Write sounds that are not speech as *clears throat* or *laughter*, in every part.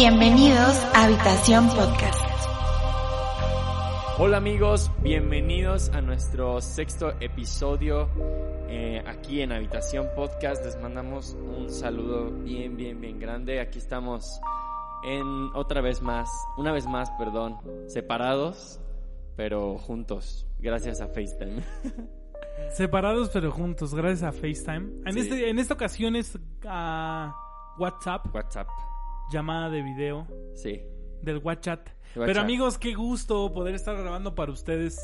Bienvenidos a Habitación Podcast. Hola amigos, bienvenidos a nuestro sexto episodio eh, aquí en Habitación Podcast. Les mandamos un saludo bien, bien, bien grande. Aquí estamos en otra vez más, una vez más, perdón, separados, pero juntos, gracias a FaceTime. *laughs* Separados pero juntos, gracias a FaceTime. En, Sí. este, en esta ocasión es a WhatsApp, WhatsApp, llamada de video sí. del WhatsApp. Pero amigos, qué gusto poder estar grabando para ustedes.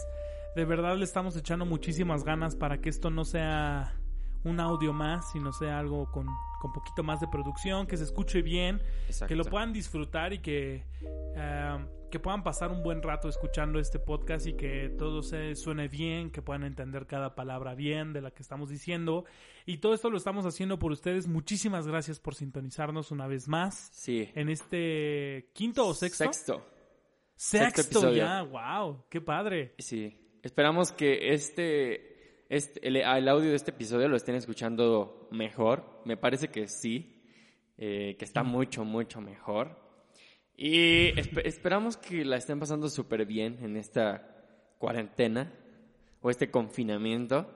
De verdad le estamos echando muchísimas ganas para que esto no sea un audio más, sino sea algo con, con poquito más de producción, que se escuche bien, Exacto. que lo puedan disfrutar y que, eh, que puedan pasar un buen rato escuchando este podcast y que todo se suene bien, que puedan entender cada palabra bien de la que estamos diciendo. Y todo esto lo estamos haciendo por ustedes. Muchísimas gracias por sintonizarnos una vez más Sí. en este quinto o sexto. Sexto. Sexto, sexto ya, wow, qué padre. Sí. Esperamos que este, este el, el audio de este episodio lo estén escuchando mejor. Me parece que sí. eh, que está mucho, mucho mejor. Y espe- esperamos que la estén pasando súper bien en esta cuarentena o este confinamiento.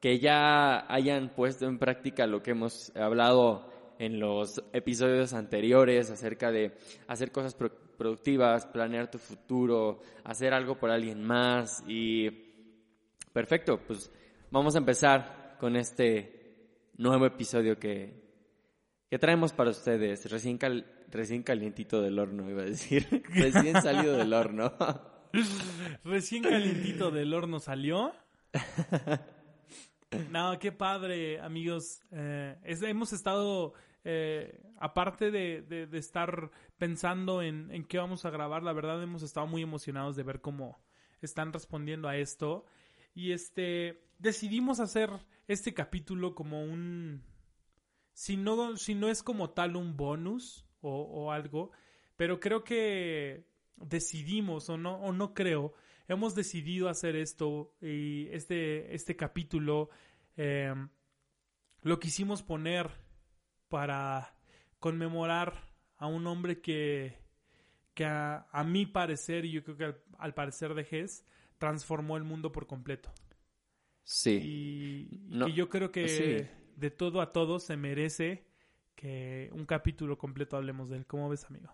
Que ya hayan puesto en práctica lo que hemos hablado en los episodios anteriores acerca de hacer cosas pro- productivas, planear tu futuro, hacer algo por alguien más y perfecto, pues vamos a empezar con este nuevo episodio que, que traemos para ustedes, recién, cal- recién calientito del horno, iba a decir, *laughs* recién salido del horno. *laughs* Recién calientito del horno salió. *laughs* No, qué padre, amigos. Eh, es- hemos estado, eh, aparte de, de- de estar pensando en, en qué vamos a grabar, la verdad hemos estado muy emocionados de ver cómo están respondiendo a esto. Y este, decidimos hacer este capítulo como un, si no, si no es como tal un bonus o, o algo, pero creo que decidimos, o no, o no creo, hemos decidido hacer esto y este, este capítulo eh, lo quisimos poner para conmemorar a un hombre que, que a, a mi parecer, y yo creo que al, al parecer de Hess, transformó el mundo por completo. Sí, Y, No, yo creo que sí. de todo a todo se merece que un capítulo completo hablemos de él. ¿Cómo ves, amigo?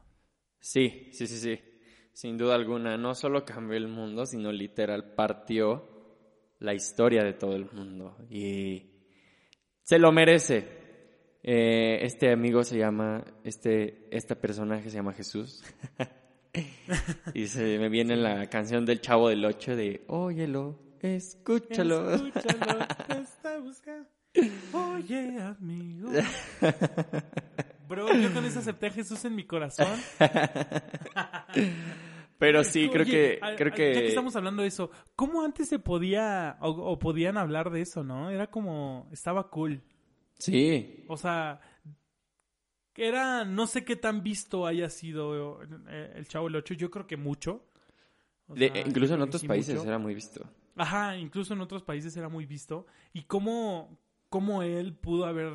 sí, sí, sí, sí, sin duda alguna, no solo cambió el mundo, sino literal partió la historia de todo el mundo y se lo merece. Eh, este amigo se llama, este, este personaje se llama Jesús. *laughs* y se me viene la canción del Chavo del Ocho de Óyelo, escúchalo. Escúchalo, *laughs* te está buscando. Oye, amigo. *laughs* Bro, yo con eso acepté a Jesús en mi corazón. *laughs* Pero sí, creo Oye, que, a- creo a- que, Ya que estamos hablando de eso, ¿cómo antes se podía o, o podían hablar de eso, no? Era como, estaba cool. sí, O sea, era, no sé qué tan visto haya sido eh, el Chavo del Ocho, yo creo que mucho. O de- sea, incluso en otros países mucho. era muy visto. Ajá, incluso en otros países era muy visto. Y cómo, cómo él pudo haber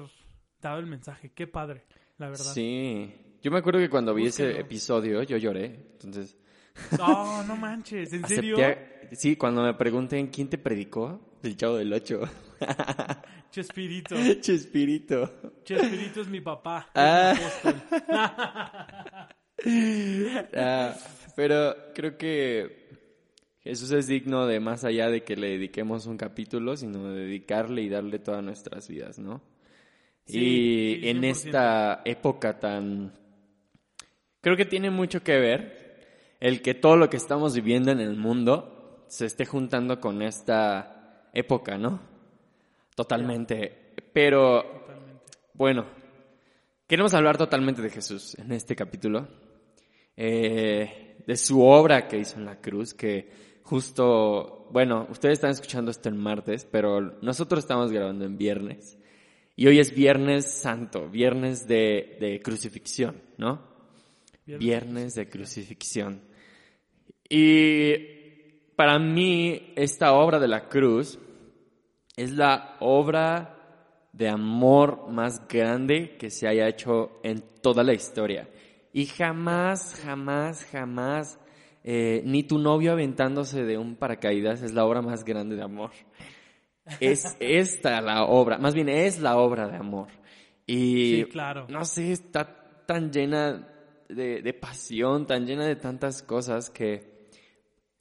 dado el mensaje, qué padre, la verdad. Sí, yo me acuerdo que cuando vi ese episodio yo lloré, entonces *laughs* No, no manches, ¿en serio? a- sí, cuando me pregunten quién te predicó, el chavo del ocho, *laughs* Chespirito. Chespirito. Chespirito es mi papá. Ah. *laughs* Ah, Pero creo que Jesús es digno de más allá de que le dediquemos un capítulo, sino de dedicarle y darle todas nuestras vidas, ¿no? Sí, y en 100%. esta época tan... Creo que tiene mucho que ver el que todo lo que estamos viviendo en el mundo se esté juntando con esta época, ¿no? Totalmente. Pero Totalmente. bueno, queremos hablar totalmente de Jesús en este capítulo, eh, de su obra que hizo en la cruz, que justo, bueno, ustedes están escuchando esto el martes, pero nosotros estamos grabando en viernes. Y hoy es Viernes Santo, Viernes de, de crucifixión, ¿no? Viernes. Viernes de crucifixión. Y para mí, esta obra de la cruz es la obra de amor más grande que se haya hecho en toda la historia. Y jamás, jamás, jamás, eh, ni tu novio aventándose de un paracaídas es la obra más grande de amor. Es *laughs* esta la obra, más bien es la obra de amor. Y Sí, claro. no sé, está tan llena de, de pasión, tan llena de tantas cosas que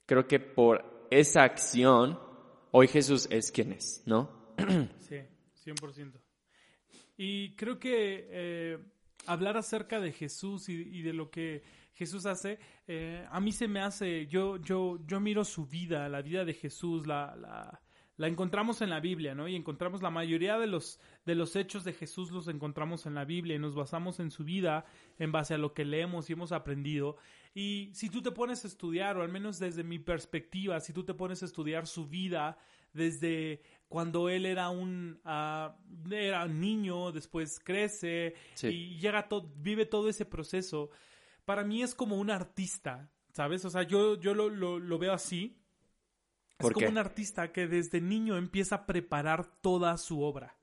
creo que por esa acción, hoy Jesús es quien es, ¿no? *clears throat* Sí, 100%. Y creo que eh, hablar acerca de Jesús y, y de lo que Jesús hace, eh, a mí se me hace, yo, yo, yo miro su vida, la vida de Jesús, la, la, la encontramos en la Biblia, ¿no? Y encontramos la mayoría de los, de los hechos de Jesús los encontramos en la Biblia y nos basamos en su vida en base a lo que leemos y hemos aprendido. Y si tú te pones a estudiar, o al menos desde mi perspectiva, si tú te pones a estudiar su vida desde cuando él era un ah, era un niño, después crece Sí. y llega to- vive todo ese proceso. Para mí es como un artista, ¿sabes? O sea, yo, yo lo, lo- lo veo así. ¿Por es como qué? un artista que desde niño empieza a preparar toda su obra.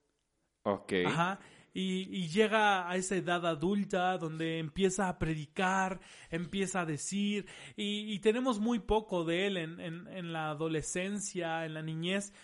Ok. Ajá. Y, y llega a esa edad adulta donde empieza a predicar, empieza a decir, y, y tenemos muy poco de él en, en- en la adolescencia, en la niñez,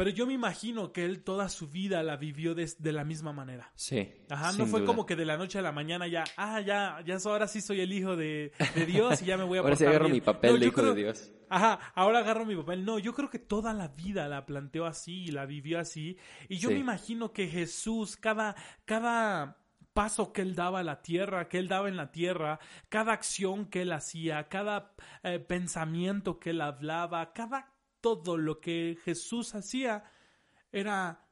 pero yo me imagino que él toda su vida la vivió de, de la misma manera. Sí. Ajá, no fue duda. como que de la noche a la mañana ya, ah, ya, ya ahora sí soy el hijo de, de Dios y ya me voy a Ahora sí agarro bien". mi papel No, de hijo creo- de Dios. Ajá, ahora agarro mi papel. No, yo creo que toda la vida la planteó así y la vivió así. Y yo Sí. me imagino que Jesús, cada, cada paso que él daba a la tierra, que él daba en la tierra, cada acción que él hacía, cada eh, pensamiento que él hablaba, cada todo lo que Jesús hacía era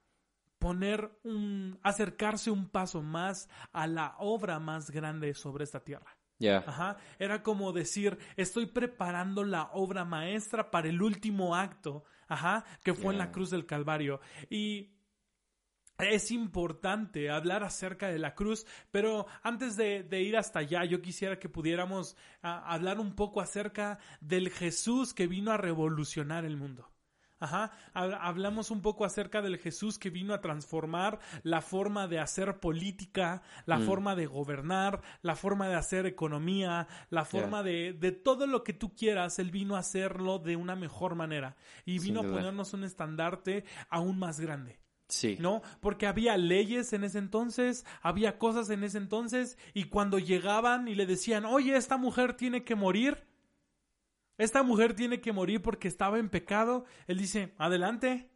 poner un, acercarse un paso más a la obra más grande sobre esta tierra. Ya. Ajá, era como decir, estoy preparando la obra maestra para el último acto, ajá, que fue en la cruz del Calvario. Y es importante hablar acerca de la cruz, pero antes de, de ir hasta allá, yo quisiera que pudiéramos ah, hablar un poco acerca del Jesús que vino a revolucionar el mundo. Ajá, hab- hablamos un poco acerca del Jesús que vino a transformar la forma de hacer política, la Mm. forma de gobernar, la forma de hacer economía, la forma de, de todo lo que tú quieras, Él vino a hacerlo de una mejor manera y vino a ponernos un estandarte aún más grande. Sí. ¿no? Porque había leyes en ese entonces, había cosas en ese entonces, y cuando llegaban y le decían, oye, esta mujer tiene que morir, esta mujer tiene que morir porque estaba en pecado, él dice, adelante,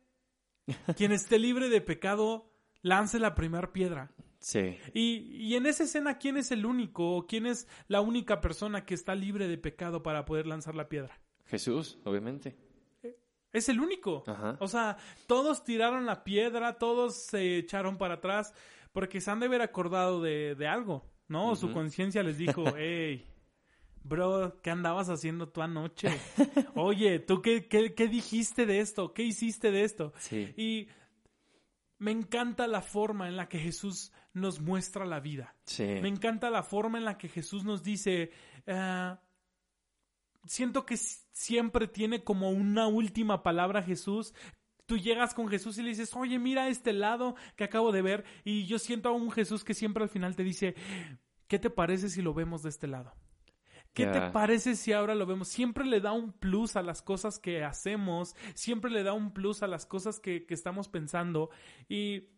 quien *laughs* esté libre de pecado, lance la primera piedra. Sí. Y, y en esa escena, ¿quién es el único o quién es la única persona que está libre de pecado para poder lanzar la piedra? Jesús, obviamente. Es el único. Ajá. O sea, todos tiraron la piedra, todos se echaron para atrás, porque se han de haber acordado de, de algo, ¿no? Su conciencia les dijo, *laughs* hey, bro, ¿qué andabas haciendo tú anoche? *laughs* Oye, ¿tú qué, qué, qué dijiste de esto? ¿Qué hiciste de esto? Sí. Y me encanta la forma en la que Jesús nos muestra la vida. Sí. Me encanta la forma en la que Jesús nos dice, ah, siento que siempre tiene como una última palabra Jesús. Tú llegas con Jesús y le dices, oye, mira este lado que acabo de ver. Y yo siento a un Jesús que siempre al final te dice, ¿qué te parece si lo vemos de este lado? ¿Qué te parece si ahora lo vemos? Siempre le da un plus a las cosas que hacemos, siempre le da un plus a las cosas que, que estamos pensando. Y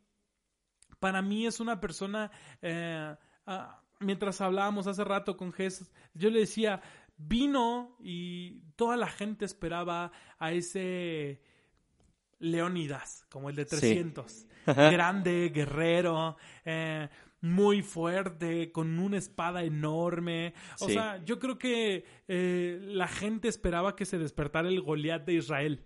para mí es una persona, eh, ah, mientras hablábamos hace rato con Jesús, yo le decía, vino y toda la gente esperaba a ese Leónidas, como el de 300. Grande, guerrero, eh, muy fuerte, con una espada enorme. O Sí. sea, yo creo que eh, la gente esperaba que se despertara el Goliat de Israel.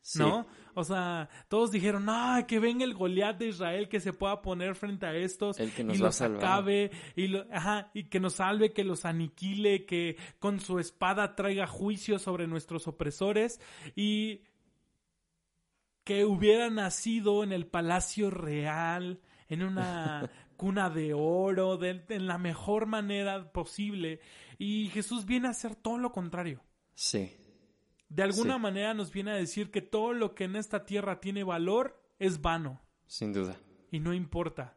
Sí. ¿no? O sea, todos dijeron, no, que venga el Goliat de Israel que se pueda poner frente a estos El que nos y los acabe y, lo- ajá, y que nos salve, que los aniquile, que con su espada traiga juicio sobre nuestros opresores y que hubiera nacido en el palacio real, en una *laughs* cuna de oro, de, en la mejor manera posible. Y Jesús viene a hacer todo lo contrario. Sí. De alguna Sí. manera nos viene a decir que todo lo que en esta tierra tiene valor es vano Sin duda. y no importa.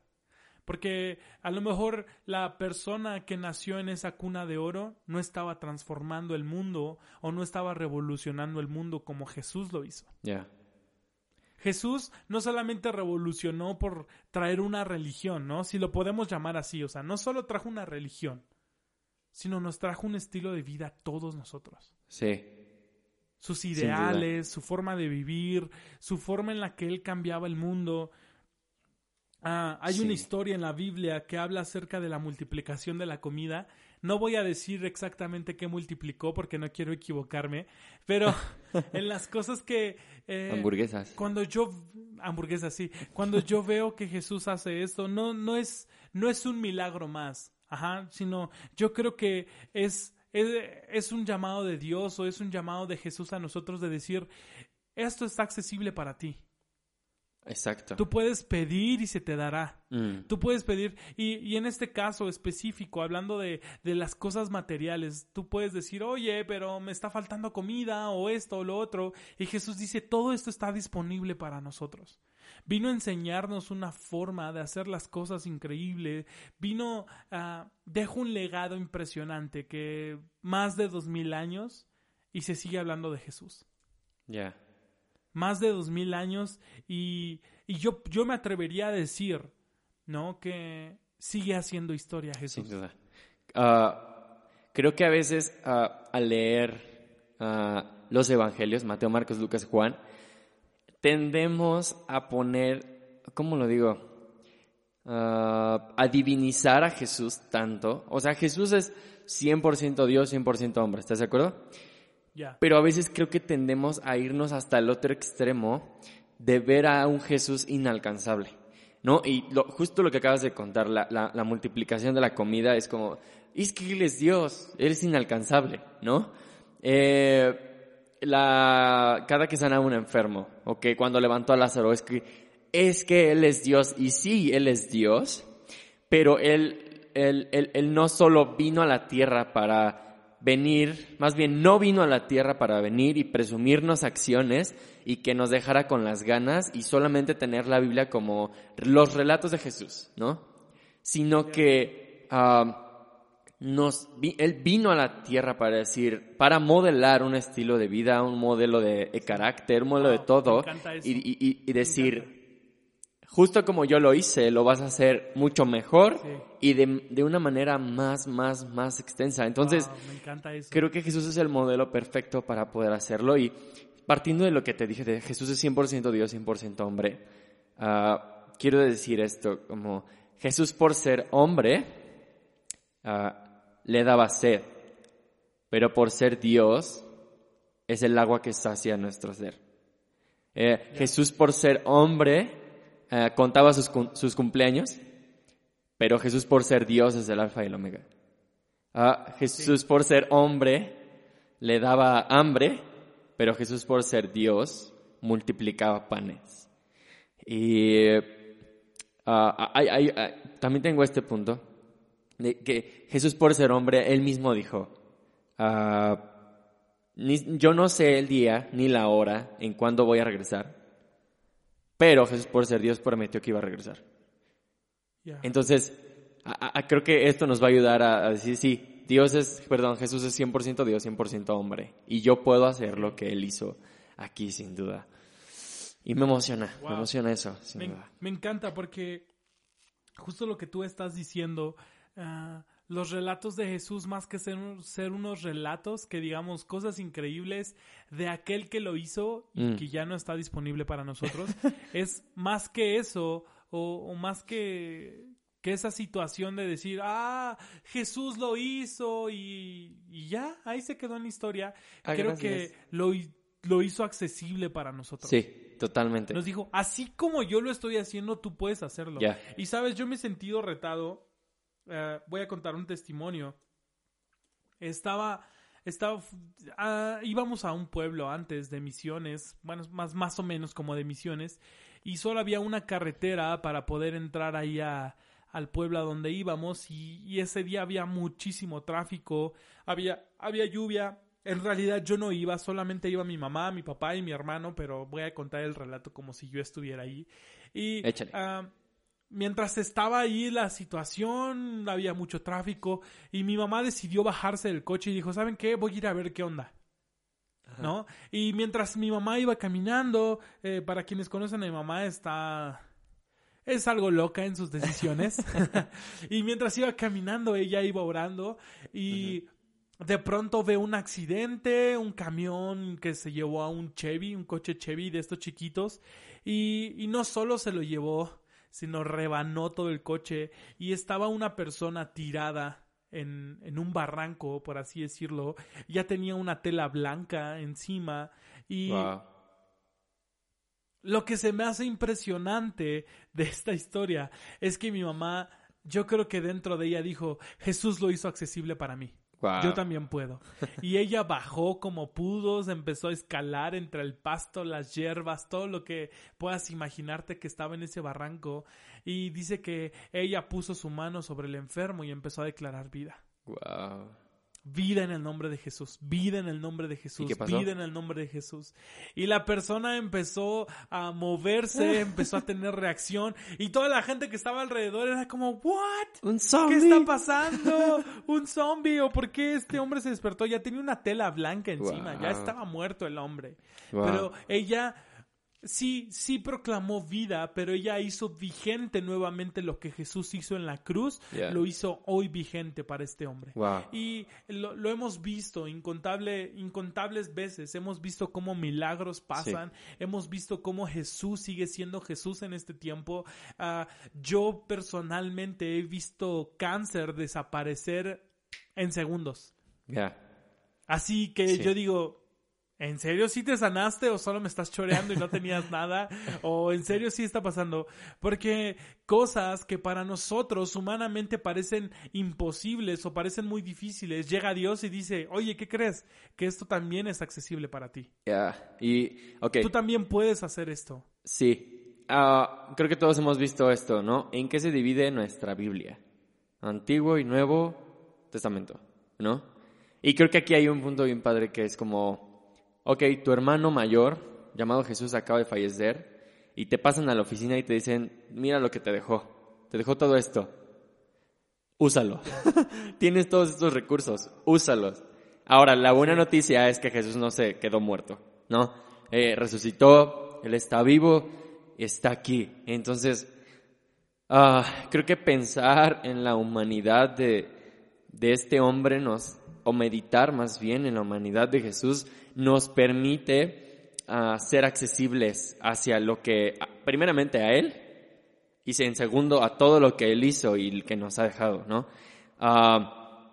Porque a lo mejor la persona que nació en esa cuna de oro no estaba transformando el mundo o no estaba revolucionando el mundo como Jesús lo hizo. Ya. Jesús no solamente revolucionó por traer una religión, ¿no? Si lo podemos llamar así, o sea, no solo trajo una religión, sino nos trajo un estilo de vida a todos nosotros. Sí. Sus ideales, su forma de vivir, su forma en la que él cambiaba el mundo. Ah, hay Sí. una historia en la Biblia que habla acerca de la multiplicación de la comida. No voy a decir exactamente qué multiplicó porque no quiero equivocarme, pero *laughs* en las cosas que... eh, Hamburguesas. cuando yo hamburguesas sí cuando yo veo que Jesús hace esto no no es no es un milagro más ajá sino yo creo que es es, es un llamado de Dios o es un llamado de Jesús a nosotros de decir esto está accesible para ti Exacto. tú puedes pedir y se te dará Mm. Tú puedes pedir, y, y en este caso específico, hablando de, de las cosas materiales, tú puedes decir, oye, pero me está faltando comida o esto o lo otro. Y Jesús dice, todo esto está disponible para nosotros. Vino a enseñarnos una forma de hacer las cosas increíble. Vino a... deja un legado impresionante que más de dos mil años y se sigue hablando de Jesús Ya. Más de dos mil años y, y yo, yo me atrevería a decir, ¿no? Que sigue haciendo historia Jesús. Sin duda. Ah, creo que a veces ah, al leer ah, los evangelios, Mateo, Marcos, Lucas, Juan, tendemos a poner, ¿cómo lo digo? A divinizar a Jesús tanto. O sea, Jesús es 100% Dios, 100% hombre, ¿estás de acuerdo? Pero a veces creo que tendemos a irnos hasta el otro extremo de ver a un Jesús inalcanzable, ¿no? Y lo- justo lo que acabas de contar, la, la- multiplicación de la comida es como, es que Él es Dios, Él es inalcanzable, ¿no? Eh, la, cada que sana a un enfermo, o que cuando levantó a Lázaro, es que, es que Él es Dios, y sí, Él es Dios, pero él, él, él, él no solo vino a la tierra para venir, más bien no vino a la tierra para venir y presumirnos acciones y que nos dejara con las ganas y solamente tener la Biblia como los relatos de Jesús, ¿no? Sino que ah, nos, Él vino a la tierra para decir, para modelar un estilo de vida, un modelo de, de carácter, un modelo de todo y, y- y- y decir. Justo como yo lo hice, lo vas a hacer mucho mejor Sí. y de, de una manera más, más, más extensa. Entonces, Wow, me encanta eso. creo que Jesús es el modelo perfecto para poder hacerlo y partiendo de lo que te dije de Jesús es 100% Dios, 100% hombre, ah, quiero decir esto, como Jesús por ser hombre ah, le daba sed, pero por ser Dios es el agua que sacia nuestro ser. Eh, Jesús por ser hombre eh, contaba sus, sus cumpleaños, pero Jesús por ser Dios es el alfa y el omega. Ah, Jesús por ser hombre le daba hambre, pero Jesús por ser Dios multiplicaba panes. Y ah, hay- hay- hay- también tengo este punto, de que Jesús por ser hombre, él mismo dijo, ah, ni- yo no sé el día ni la hora en cuándo voy a regresar, pero Jesús por ser Dios prometió que iba a regresar. Entonces, a- a- creo que esto nos va a ayudar a, a decir, sí, Dios es, perdón, Jesús es 100% Dios, 100% hombre. Y yo puedo hacer lo que Él hizo aquí, sin duda. Y me emociona, me emociona eso, sin Me, duda. me encanta porque justo lo que tú estás diciendo, ah, los relatos de Jesús más que ser, ser unos relatos que digamos cosas increíbles de aquel que lo hizo y Mm. que ya no está disponible para nosotros, *laughs* es más que eso o, o más que, que esa situación de decir, ah, Jesús lo hizo y, y ya, ahí se quedó en la historia. Ah, Creo gracias. que lo, lo hizo accesible para nosotros. Sí, totalmente. Nos dijo, así como yo lo estoy haciendo, tú puedes hacerlo. Y sabes, yo me he sentido retado. Eh, voy a contar un testimonio. Estaba, estaba, ah, íbamos a un pueblo antes de Misiones, bueno, más, más o menos como de Misiones, y solo había una carretera para poder entrar ahí a- al pueblo a donde íbamos, y, y ese día había muchísimo tráfico, había, había lluvia. En realidad yo no iba, solamente iba mi mamá, mi papá y mi hermano, pero voy a contar el relato como si yo estuviera ahí. Y Échale. ah, mientras estaba ahí la situación, había mucho tráfico y mi mamá decidió bajarse del coche y dijo, ¿saben qué? Voy a ir a ver qué onda. ¿No? Y mientras mi mamá iba caminando, eh, para quienes conocen a mi mamá, está... Es algo loca en sus decisiones. *laughs* *laughs* y mientras iba caminando, ella iba orando y de pronto ve un accidente, un camión que se llevó a un Chevy, un coche Chevy de estos chiquitos, y, y no solo se lo llevó, sino rebanó todo el coche y estaba una persona tirada en, en un barranco, por así decirlo, ya tenía una tela blanca encima y Wow. lo que se me hace impresionante de esta historia es que mi mamá, yo creo que dentro de ella dijo, Jesús lo hizo accesible para mí. Wow. Yo también puedo. Y ella bajó como pudo, se empezó a escalar entre el pasto, las hierbas, todo lo que puedas imaginarte que estaba en ese barranco. Y dice que ella puso su mano sobre el enfermo y empezó a declarar vida. Wow. Vida en el nombre de Jesús, vida en el nombre de Jesús, qué vida en el nombre de Jesús. Y la persona empezó a moverse, *laughs* empezó a tener reacción y toda la gente que estaba alrededor era como, ¿what? Un ¿Qué zombie. está pasando? ¿Un zombie? ¿O por qué este hombre se despertó? Ya tenía una tela blanca encima, ya estaba muerto el hombre. Wow. Pero ella sí, sí proclamó vida, pero ella hizo vigente nuevamente lo que Jesús hizo en la cruz, Yeah. lo hizo hoy vigente para este hombre. Wow. Y lo, lo hemos visto incontable, incontables veces. Hemos visto cómo milagros pasan. Hemos visto cómo Jesús sigue siendo Jesús en este tiempo. Ah, yo personalmente he visto cáncer desaparecer en segundos. Así que Sí. yo digo, ¿en serio sí te sanaste o solo me estás choreando y no tenías nada? *laughs* ¿O en serio sí está pasando? Porque cosas que para nosotros humanamente parecen imposibles o parecen muy difíciles, llega Dios y dice, oye, ¿qué crees? Que esto también es accesible para ti. Ya. Y, ok. Tú también puedes hacer esto. Sí. Ah, creo que todos hemos visto esto, ¿no? ¿En qué se divide nuestra Biblia? Antiguo y Nuevo Testamento, ¿no? Y creo que aquí hay un punto bien padre que es como, ok, tu hermano mayor, llamado Jesús, acaba de fallecer y te pasan a la oficina y te dicen, mira lo que te dejó, te dejó todo esto, úsalo. *laughs* Tienes todos estos recursos, úsalos. Ahora, la buena noticia es que Jesús no se quedó muerto, ¿no? Eh, resucitó, Él está vivo, está aquí. Entonces, ah, creo que pensar en la humanidad de, de este hombre nos, o meditar más bien en la humanidad de Jesús, nos permite ah, ser accesibles hacia lo que, ah, primeramente a Él, y en segundo a todo lo que Él hizo y que nos ha dejado, ¿no? Ah,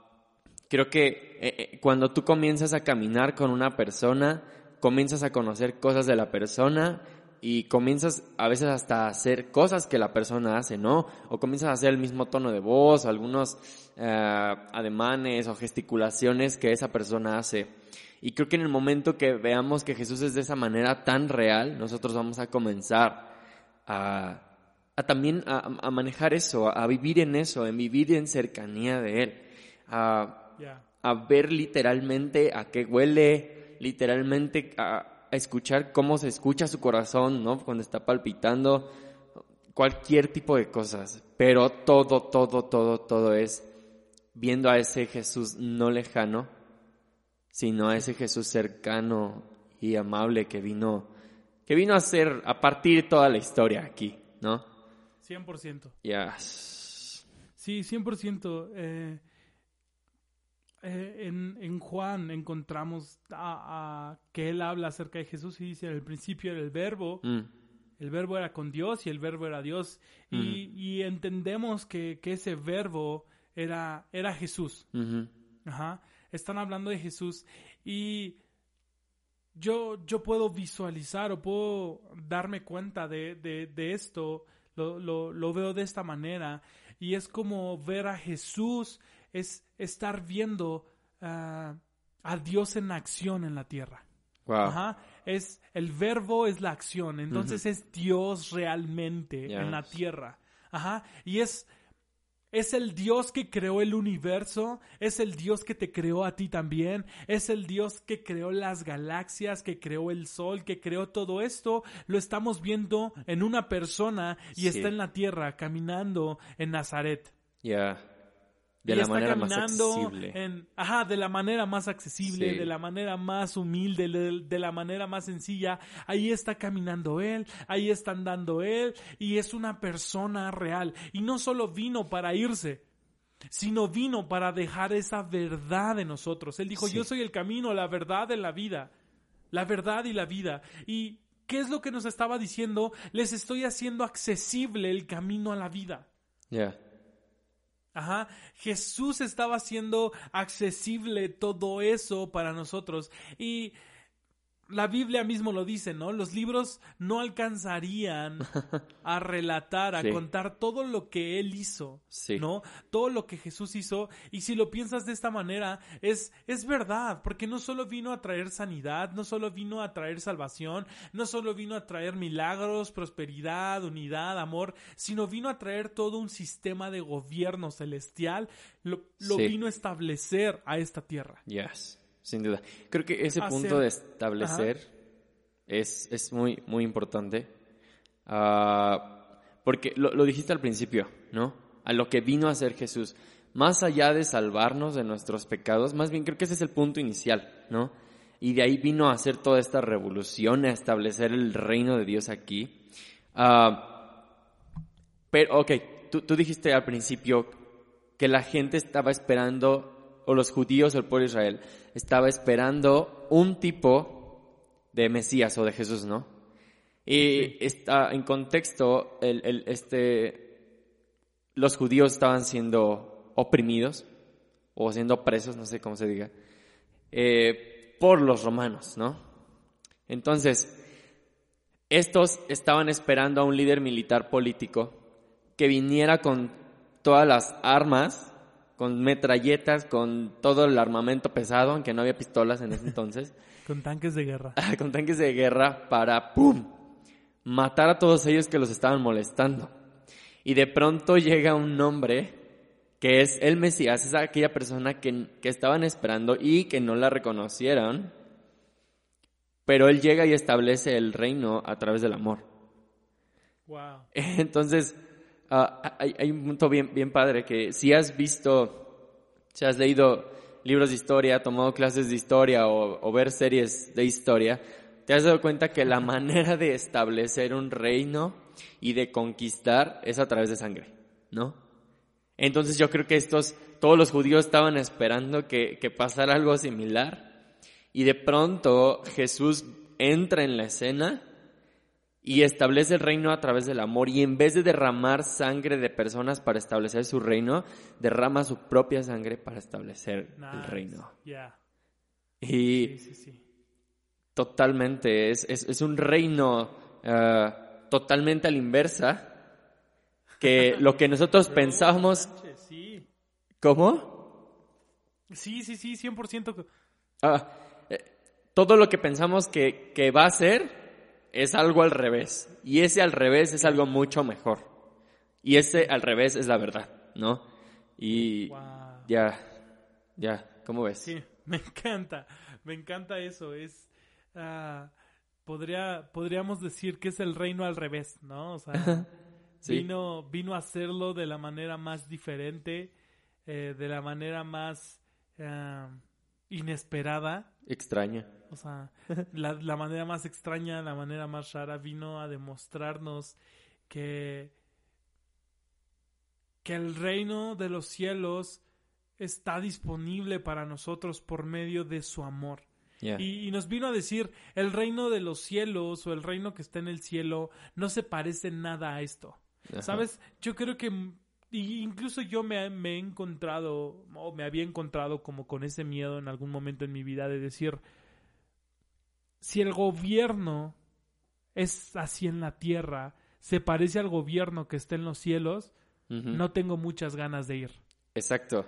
creo que eh, eh, cuando tú comienzas a caminar con una persona, comienzas a conocer cosas de la persona y comienzas a veces hasta a hacer cosas que la persona hace, ¿no? O comienzas a hacer el mismo tono de voz, algunos eh, ademanes o gesticulaciones que esa persona hace. Y creo que en el momento que veamos que Jesús es de esa manera tan real, nosotros vamos a comenzar a, a también a, a manejar eso, a vivir en eso, en vivir en cercanía de Él, a, a ver literalmente a qué huele, literalmente a escuchar cómo se escucha su corazón, ¿no? Cuando está palpitando, cualquier tipo de cosas, pero todo, todo, todo, todo es viendo a ese Jesús no lejano, sino a ese Jesús cercano y amable que vino, que vino a ser, a partir toda la historia aquí, ¿no? 100%. Yes. Sí, 100%. Eh, eh, en, en Juan encontramos a, a- que él habla acerca de Jesús y dice, en el principio era el verbo, Mm, el verbo era con Dios y el verbo era Dios. Y, y entendemos que, que ese verbo era, era Jesús. Ajá. Están hablando de Jesús y yo, yo puedo visualizar o puedo darme cuenta de, de, de esto, lo, lo, lo veo de esta manera y es como ver a Jesús, es estar viendo ah, a Dios en acción en la tierra. Wow. Ajá. Es el verbo es la acción, entonces es Dios realmente en la tierra. Ajá. Y es es el Dios que creó el universo, es el Dios que te creó a ti también, es el Dios que creó las galaxias, que creó el sol, que creó todo esto. Lo estamos viendo en una persona y Sí. está en la tierra caminando en Nazaret. Ya. De la está manera más caminando accesible. En, ajá, de la manera más accesible, Sí. de la manera más humilde, de, de la manera más sencilla. Ahí está caminando él, ahí está andando él, y es una persona real. Y no solo vino para irse, sino vino para dejar esa verdad en nosotros. Él dijo, Sí. yo soy el camino, la verdad de la vida. La verdad y la vida. Y ¿qué es lo que nos estaba diciendo? Les estoy haciendo accesible el camino a la vida. Ya. Ajá, Jesús estaba haciendo accesible todo eso para nosotros. Y la Biblia mismo lo dice, ¿no? Los libros no alcanzarían a relatar, a Sí. contar todo lo que Él hizo, Sí. ¿no? Todo lo que Jesús hizo. Y si lo piensas de esta manera, es, es verdad, porque no solo vino a traer sanidad, no solo vino a traer salvación, no solo vino a traer milagros, prosperidad, unidad, amor, sino vino a traer todo un sistema de gobierno celestial, lo, lo Sí. vino a establecer a esta tierra. Yes, sin duda. Creo que ese Hacer- punto de establecer es, es muy, muy importante. Ah, porque lo, lo dijiste al principio, ¿no? A lo que vino a hacer Jesús. Más allá de salvarnos de nuestros pecados, más bien creo que ese es el punto inicial, ¿no? Y de ahí vino a hacer toda esta revolución, a establecer el reino de Dios aquí. Ah, pero, ok, tú, tú dijiste al principio que la gente estaba esperando, o los judíos o el pueblo de Israel, estaba esperando un tipo de Mesías o de Jesús, ¿no? Y está en contexto, el, el- este, los judíos estaban siendo oprimidos o siendo presos, no sé cómo se diga, eh, por los romanos, ¿no? Entonces, estos estaban esperando a un líder militar político que viniera con todas las armas, con metralletas, con todo el armamento pesado, aunque no había pistolas en ese entonces, *laughs* Con tanques de guerra. *laughs* con tanques de guerra para ¡pum! matar a todos ellos que los estaban molestando. Y de pronto llega un hombre que es el Mesías, es aquella persona que, que estaban esperando y que no la reconocieron, pero él llega y establece el reino a través del amor. Wow. *laughs* Entonces, ah, hay, hay un punto bien, bien padre que si has visto, si has leído libros de historia, tomado clases de historia o, o ver series de historia, te has dado cuenta que la manera de establecer un reino y de conquistar es a través de sangre, ¿no? Entonces yo creo que estos, todos los judíos estaban esperando que, que pasara algo similar y de pronto Jesús entra en la escena y establece el reino a través del amor y en vez de derramar sangre de personas para establecer su reino, derrama su propia sangre para establecer el reino. Y Sí, sí, sí. totalmente, es, es, es un reino eh, totalmente a la inversa, que *laughs* lo que nosotros Sí. ¿cómo? Sí, sí, sí, 100%. Ah, eh, todo lo que pensamos que, que va a ser es algo al revés. Y ese al revés es algo mucho mejor. Y ese al revés es la verdad, ¿no? Y Wow. ya, ya, ¿cómo ves? Sí, me encanta, me encanta eso. Es, ah, podría, podríamos decir que es el reino al revés, ¿no? O sea, *laughs* Sí. vino, vino a hacerlo de la manera más diferente, eh, de la manera más ah, inesperada. Extraña. O sea, *laughs* la, la manera más extraña, la manera más rara vino a demostrarnos que, que el reino de los cielos está disponible para nosotros por medio de su amor. Yeah. Y, y nos vino a decir, el reino de los cielos o el reino que está en el cielo no se parece nada a esto. Ajá. ¿Sabes? Yo creo que y incluso yo me, me he encontrado o me había encontrado como con ese miedo en algún momento en mi vida de decir, si el gobierno es así en la tierra, se parece al gobierno que está en los cielos, no tengo muchas ganas de ir. Exacto.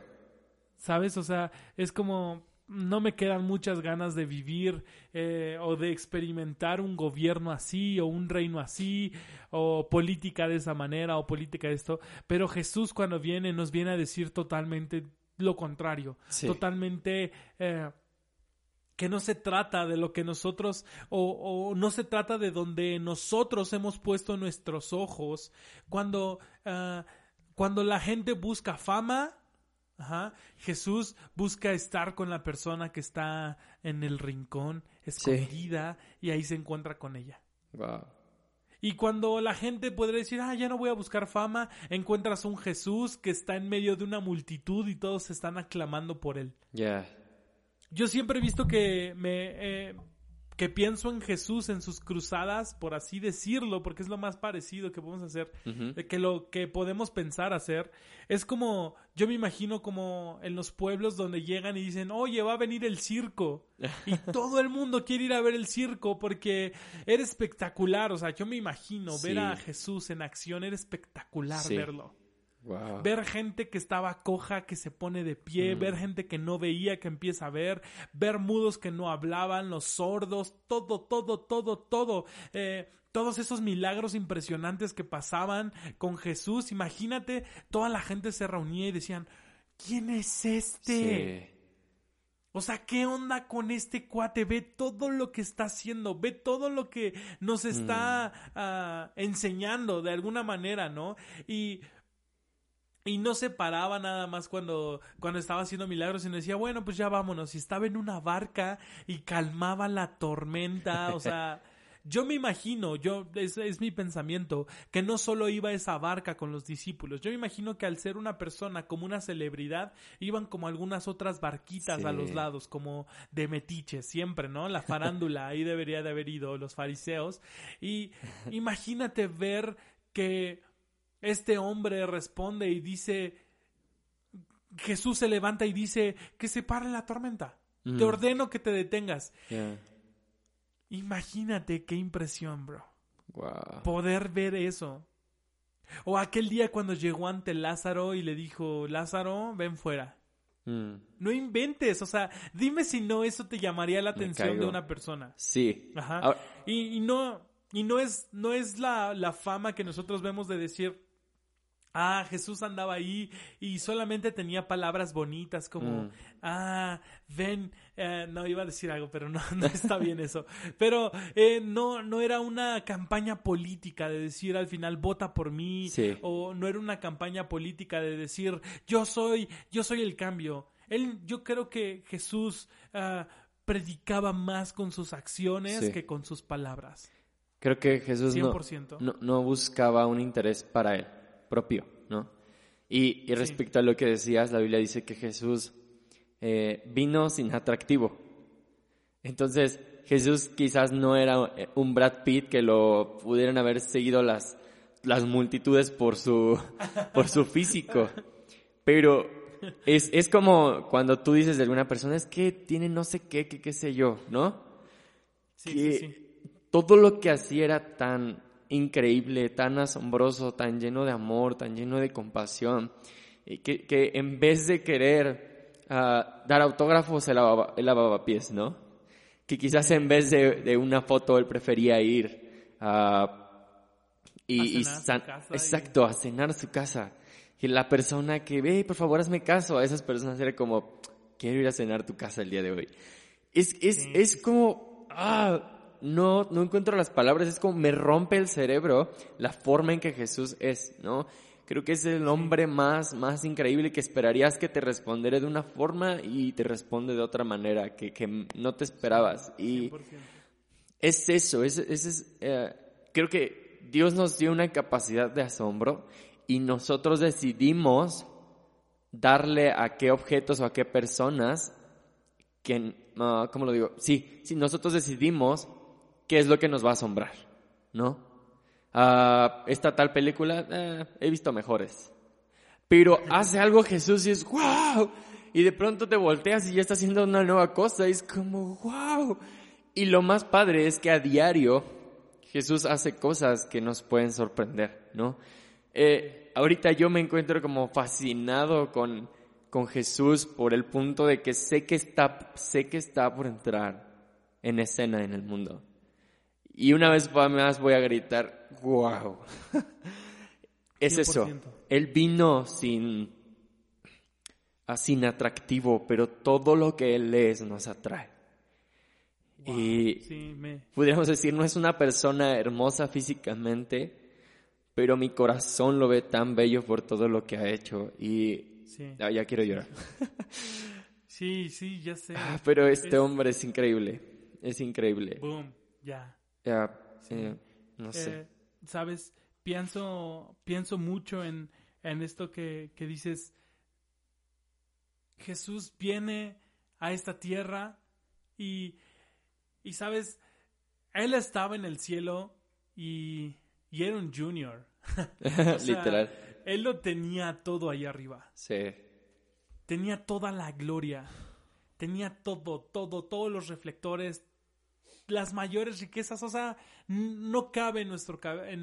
¿Sabes? O sea, es como no me quedan muchas ganas de vivir eh, o de experimentar un gobierno así o un reino así o política de esa manera o política de esto. Pero Jesús cuando viene nos viene a decir totalmente lo contrario. Sí. Totalmente... eh, que no se trata de lo que nosotros o, o no se trata de donde nosotros hemos puesto nuestros ojos cuando ah, cuando la gente busca fama ajá, Jesús busca estar con la persona que está en el rincón escondida y ahí se encuentra con ella Wow. y cuando la gente podría decir, ah, ya no voy a buscar fama, encuentras un Jesús que está en medio de una multitud y todos están aclamando por él. Yeah. Yo siempre he visto que me eh, que pienso en Jesús en sus cruzadas, por así decirlo, porque es lo más parecido que podemos hacer, eh, que lo que podemos pensar hacer. Es como, yo me imagino como en los pueblos donde llegan y dicen, oye, va a venir el circo. Y *laughs* todo el mundo quiere ir a ver el circo porque era espectacular. O sea, yo me imagino ver a Jesús en acción, era espectacular Sí. verlo Wow. ver gente que estaba coja que se pone de pie, ver gente que no veía que empieza a ver, ver mudos que no hablaban, los sordos, todo, todo, todo, todo. Eh, todos esos milagros impresionantes que pasaban con Jesús. Imagínate, toda la gente se reunía y decían, ¿quién es este? Sí. O sea, ¿qué onda con este cuate? Ve todo lo que está haciendo, ve todo lo que nos está ah, enseñando de alguna manera, ¿no? Y, y no se paraba nada más cuando, cuando estaba haciendo milagros, sino decía, bueno, pues ya vámonos. Y estaba en una barca y calmaba la tormenta, o sea... *laughs* Yo me imagino, yo es, es mi pensamiento, que no solo iba esa barca con los discípulos. Yo me imagino que al ser una persona como una celebridad, iban como algunas otras barquitas a los lados, como de metiche, siempre, ¿no? La farándula, ahí debería de haber ido los fariseos. Y *laughs* imagínate ver que este hombre responde y dice, Jesús se levanta y dice, que se pare la tormenta. Te ordeno que te detengas. Yeah. Imagínate qué impresión, bro. Wow. Poder ver eso. O aquel día cuando llegó ante Lázaro y le dijo, Lázaro, ven fuera. Mm. No inventes, o sea, dime si no eso te llamaría la atención de una persona. Sí. Ajá. Ahora- Y, y no, y no es, no es la, la fama que nosotros vemos de decir, ah, Jesús andaba ahí y solamente tenía palabras bonitas como, Mm. ah, ven, eh, no iba a decir algo, pero no, *laughs* no está bien eso. Pero eh, no, no era una campaña política de decir al final vota por mí, Sí. o no era una campaña política de decir yo soy, yo soy el cambio. Él, yo creo que Jesús ah, predicaba más con sus acciones Sí. que con sus palabras. Creo que Jesús no, 100%. no, no buscaba un interés para él propio, ¿no? Y, y respecto a lo que decías, la Biblia dice que Jesús eh, vino sin atractivo. Entonces, Jesús quizás no era eh, un Brad Pitt que lo pudieran haber seguido las, las multitudes por su, *laughs* por su físico. Pero es, es como cuando tú dices de alguna persona, es que tiene no sé qué, qué, qué sé yo, ¿no? Sí, que sí, sí. todo lo que hacía era tan increíble, tan asombroso, tan lleno de amor, tan lleno de compasión, y que, que en vez de querer ah, dar autógrafos, él lavaba, él lavaba pies, ¿no? Que quizás en vez de, de una foto él prefería ir ah, y, A y cenar a su casa y- exacto, a cenar su casa. Que la persona que ve, por favor, hazme caso, a esas personas era como, quiero ir a cenar a tu casa el día de hoy. Es, es, Sí, es como, ah, no, no encuentro las palabras, es como me rompe el cerebro la forma en que Jesús es, ¿no? Creo que es el hombre más, más increíble que esperarías que te respondiera de una forma y te responde de otra manera que, que no te esperabas. Y 100%. es eso, es, es, es, eh, creo que Dios nos dio una capacidad de asombro y nosotros decidimos darle a qué objetos o a qué personas ah, ¿cómo lo digo? Sí, si nosotros decidimos qué es lo que nos va a asombrar, ¿no? Ah, esta tal película, eh, he visto mejores. Pero hace algo Jesús y es wow. Y de pronto te volteas y ya está haciendo una nueva cosa y es como wow. Y lo más padre es que a diario Jesús hace cosas que nos pueden sorprender, ¿no? Eh, ahorita yo me encuentro como fascinado con, con Jesús por el punto de que sé que está, sé que está por entrar en escena en el mundo. Y una vez más voy a gritar, wow. *laughs* es eso. Él vino sin, sin atractivo, pero todo lo que Él es nos atrae. y pudiéramos decir, no es una persona hermosa físicamente, pero mi corazón lo ve tan bello por todo lo que ha hecho y ah, ya quiero llorar. *laughs* sí, sí, ya sé. Ah, pero este hombre es increíble, es increíble. Boom, ya. Ya, eh, no sé. Eh, Sabes, pienso, pienso mucho en, en esto que, que dices, Jesús viene a esta tierra y, y sabes, Él estaba en el cielo y y era un junior. *laughs* *laughs* Literal. Él lo tenía todo ahí arriba. Sí. Tenía toda la gloria. Tenía todo, todo, todos los reflectores, las mayores riquezas. O sea, no cabe en,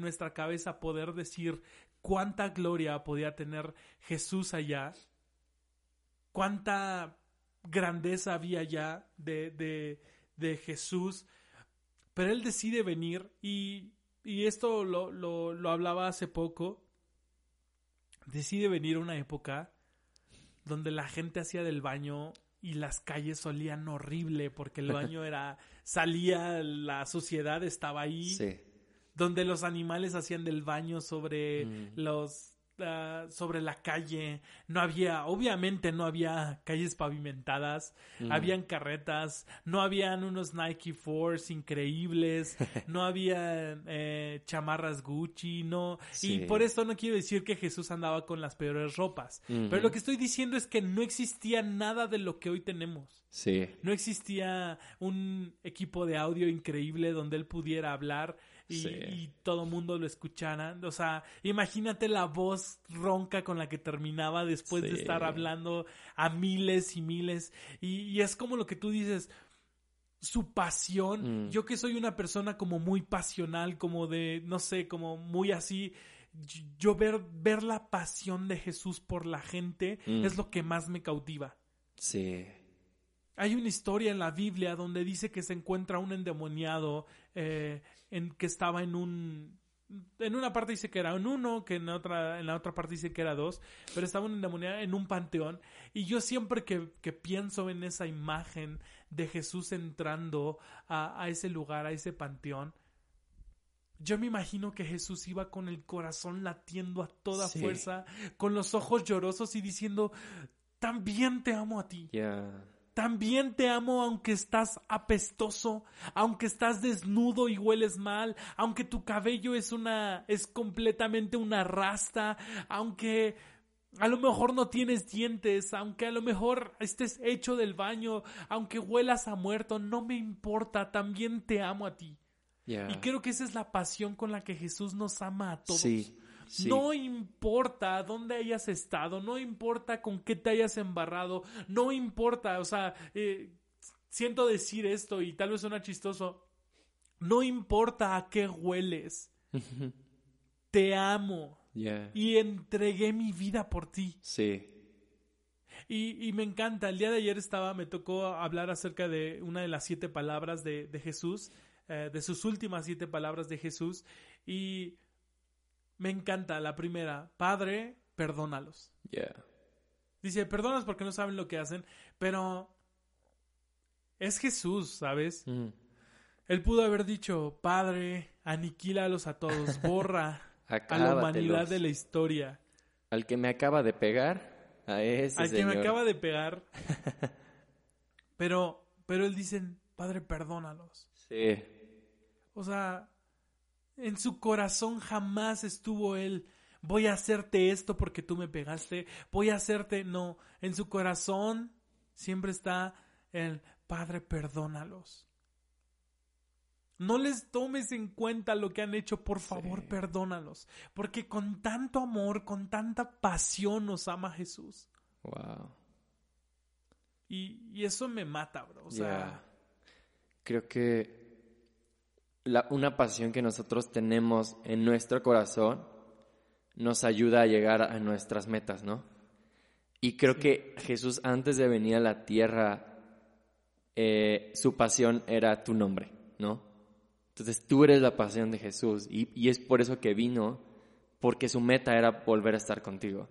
nuestra cabeza poder decir cuánta gloria podía tener Jesús allá. Cuánta grandeza había allá de, de, de Jesús. Pero él decide venir y y esto lo, lo, hablaba hace poco, decide venir una época donde la gente hacía del baño y las calles olían horrible porque el baño era salía la suciedad estaba ahí donde los animales hacían del baño sobre mm. los Sobre la calle, no había, obviamente no había calles pavimentadas, habían carretas, no habían unos Nike Force increíbles, *laughs* no había eh, chamarras Gucci, no, y por eso no quiero decir que Jesús andaba con las peores ropas, pero lo que estoy diciendo es que no existía nada de lo que hoy tenemos. Sí. No existía un equipo de audio increíble donde él pudiera hablar y, todo el mundo lo escuchara. O sea, imagínate la voz ronca con la que terminaba después de estar hablando a miles y miles. Y, es como lo que tú dices, su pasión. Mm. Yo que soy una persona como muy pasional, como de, no sé, como muy así. Yo ver, ver la pasión de Jesús por la gente mm. es lo que más me cautiva. Sí. Hay una historia en la Biblia donde dice que se encuentra un endemoniado eh, en que estaba en un en una parte dice que era en uno, que en otra, en la otra parte dice que era dos, pero estaba en en un panteón. Y yo siempre que, que, pienso en esa imagen de Jesús entrando a, a, ese lugar, a ese panteón, yo me imagino que Jesús iba con el corazón latiendo a toda fuerza, con los ojos llorosos y diciendo, también te amo a ti. También te amo aunque estás apestoso, aunque estás desnudo y hueles mal, aunque tu cabello es una es completamente una rasta, aunque a lo mejor no tienes dientes, aunque a lo mejor estés hecho del baño, aunque huelas a muerto, no me importa, también te amo a ti. Y creo que esa es la pasión con la que Jesús nos ama a todos. No importa dónde hayas estado, no importa con qué te hayas embarrado, no importa, o sea, eh, siento decir esto y tal vez suena chistoso, no importa a qué hueles, *laughs* te amo y entregué mi vida por ti. Sí. Y, me encanta, el día de ayer estaba, me tocó hablar acerca de una de las siete palabras de, Jesús, eh, de sus últimas siete palabras de Jesús, y me encanta la primera. Padre, perdónalos. Dice, perdonas porque no saben lo que hacen, pero es Jesús, ¿sabes? Mm. Él pudo haber dicho, Padre, aniquílalos a todos, *laughs* borra a la humanidad de la historia. Al que me acaba de pegar, a ese Al que me acaba de pegar. *laughs* pero, pero él dice, Padre, perdónalos. Sí. O sea, en su corazón jamás estuvo él voy a hacerte esto porque tú me pegaste, voy a hacerte, no, en su corazón siempre está el Padre, perdónalos. No les tomes en cuenta lo que han hecho, por favor, perdónalos. Porque con tanto amor, con tanta pasión nos ama Jesús. Wow. Y, y eso me mata, bro. O sea. Creo que la- una pasión que nosotros tenemos en nuestro corazón nos ayuda a llegar a nuestras metas, ¿no? Y creo que Jesús antes de venir a la tierra, eh, su pasión era tu nombre, ¿no? Entonces tú eres la pasión de Jesús y, y es por eso que vino, porque su meta era volver a estar contigo.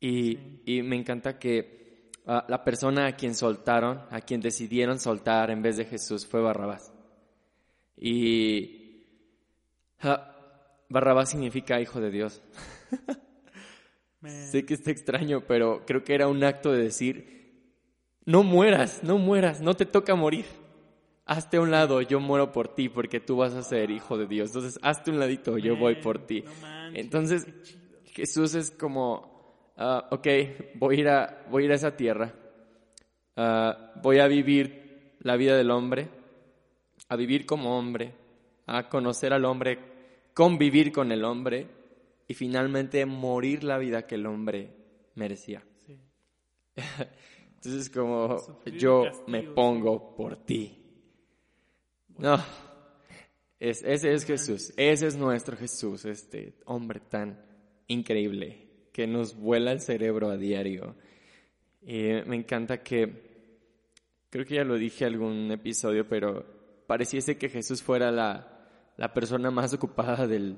Y, y me encanta que ah, la persona a quien soltaron, a quien decidieron soltar en vez de Jesús fue Barrabás. Y ah, Barrabás significa hijo de Dios. *laughs* Sé que está extraño, pero creo que era un acto de decir, no mueras, no mueras, no te toca morir. Hazte a un lado, yo muero por ti porque tú vas a ser hijo de Dios. Entonces, hazte un ladito, yo voy por ti. no manches, Entonces. Jesús es como, ah, ok, voy a, ir a, voy a ir a esa tierra, Ah, voy a vivir la vida del hombre, a vivir como hombre, a conocer al hombre, convivir con el hombre y finalmente morir la vida que el hombre merecía. Sí. *laughs* Entonces como Sufrir yo castigo, me pongo por ti. No, es, ese es Jesús, ese es nuestro Jesús, este hombre tan increíble que nos vuela el cerebro a diario. Y me encanta que, creo que ya lo dije en algún episodio, pero pareciese que Jesús fuera la, la persona más ocupada del,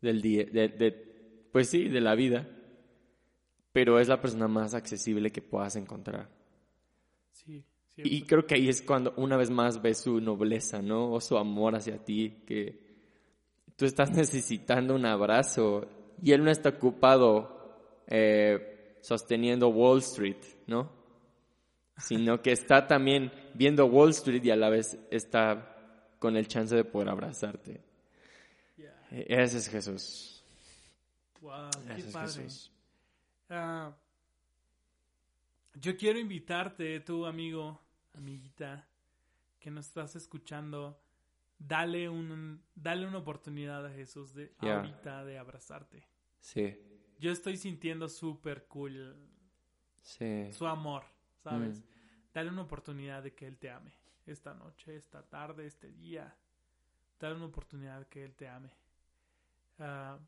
del día, de, de- pues sí, de la vida, pero es la persona más accesible que puedas encontrar. Sí, Y creo que ahí es cuando una vez más ves su nobleza, ¿no? O su amor hacia ti, que tú estás *laughs* necesitando un abrazo y él no está ocupado eh, sosteniendo Wall Street, ¿no? Sino que está también viendo Wall Street y a la vez está con el chance de poder abrazarte. Ese es Jesús. Wow, Ese qué es padre. Jesús. Ah, yo quiero invitarte, tu amigo, amiguita, que nos estás escuchando, dale un, dale una oportunidad a Jesús de ahorita de abrazarte. Sí, Yo estoy sintiendo súper cool sí. su amor, ¿sabes? Mm. Dale una oportunidad de que Él te ame. Esta noche, esta tarde, este día. Dale una oportunidad de que Él te ame. Ah,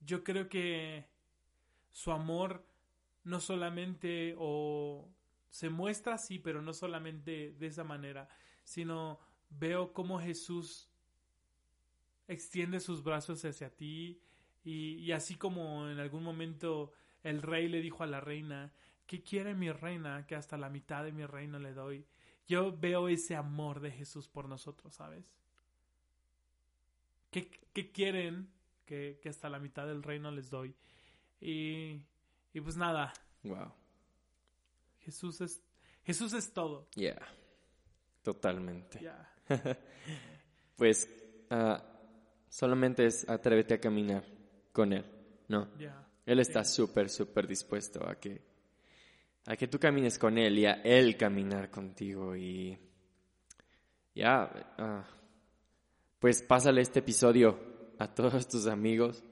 yo creo que su amor no solamente o se muestra así, pero no solamente de esa manera, sino veo cómo Jesús extiende sus brazos hacia ti y, y así como en algún momento el rey le dijo a la reina, ¿qué quiere mi reina? Que hasta la mitad de mi reino le doy. Yo veo ese amor de Jesús por nosotros, ¿sabes? ¿Qué, qué quieren? Que, que hasta la mitad del reino les doy. Y, y pues nada, Wow. Jesús es, Jesús es todo. Yeah. Totalmente. Ya. *laughs* Pues ah, solamente es atrévete a caminar con Él, ¿no? Ya. Él está súper, súper dispuesto a que, a que tú camines con Él y a Él caminar contigo y ya, ah, pues pásale este episodio a todos tus amigos,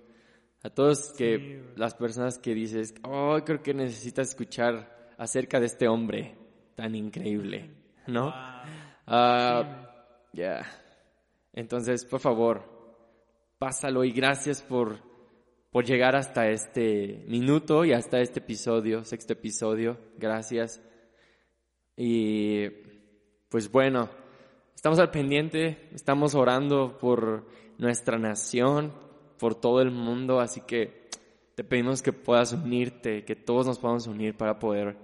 a todos que, Sí, las personas que dices, oh, creo que necesitas escuchar acerca de este hombre tan increíble, *laughs* ¿no? Wow. Ah, ya. Entonces, por favor, pásalo y gracias por, por llegar hasta este minuto y hasta este episodio, sexto episodio. Gracias. Y pues bueno, estamos al pendiente, estamos orando por nuestra nación, por todo el mundo, así que te pedimos que puedas unirte, que todos nos podamos unir para poder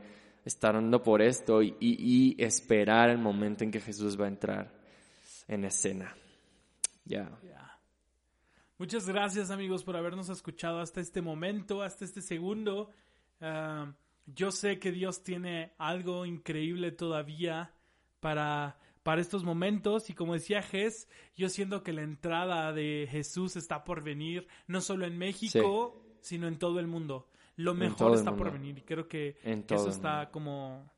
estar orando por esto y, y- esperar el momento en que Jesús va a entrar en escena. Ya. Muchas gracias amigos por habernos escuchado hasta este momento, hasta este segundo. Ah, yo sé que Dios tiene algo increíble todavía para, para estos momentos. Y como decía Jes, yo siento que la entrada de Jesús está por venir, no solo en México, sino en todo el mundo. Lo mejor está por venir. Y creo que, eso está como,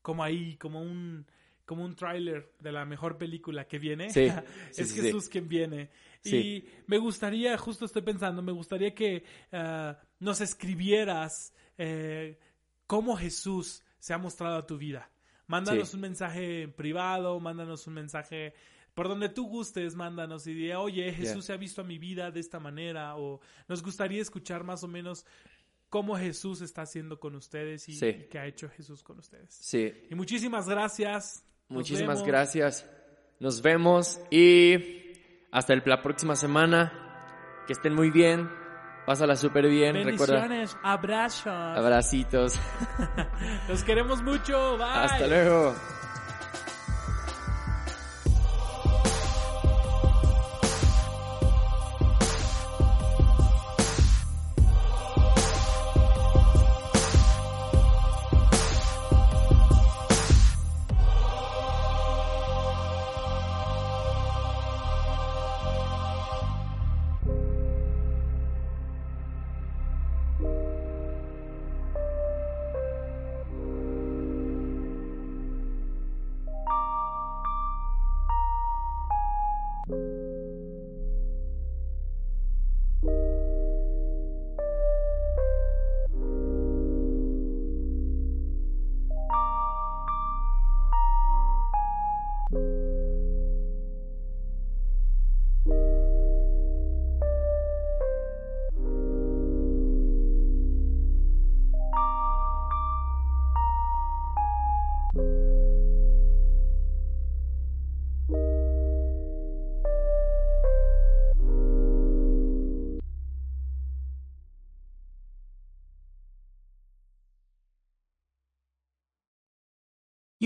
como ahí, como un como un tráiler de la mejor película que viene. *laughs* es Jesús quien viene. Y me gustaría, justo estoy pensando, me gustaría que uh, nos escribieras eh, cómo Jesús se ha mostrado a tu vida. Mándanos un mensaje privado, mándanos un mensaje por donde tú gustes, mándanos y diga, oye, Jesús se ha visto a mi vida de esta manera, o nos gustaría escuchar más o menos cómo Jesús está haciendo con ustedes y, qué ha hecho Jesús con ustedes. Sí. Y muchísimas gracias. Muchísimas gracias. Nos vemos y hasta la próxima semana. Que estén muy bien. Pásala súper bien. Bendiciones, abrazos. Abracitos. *laughs* Los queremos mucho. Bye. Hasta luego.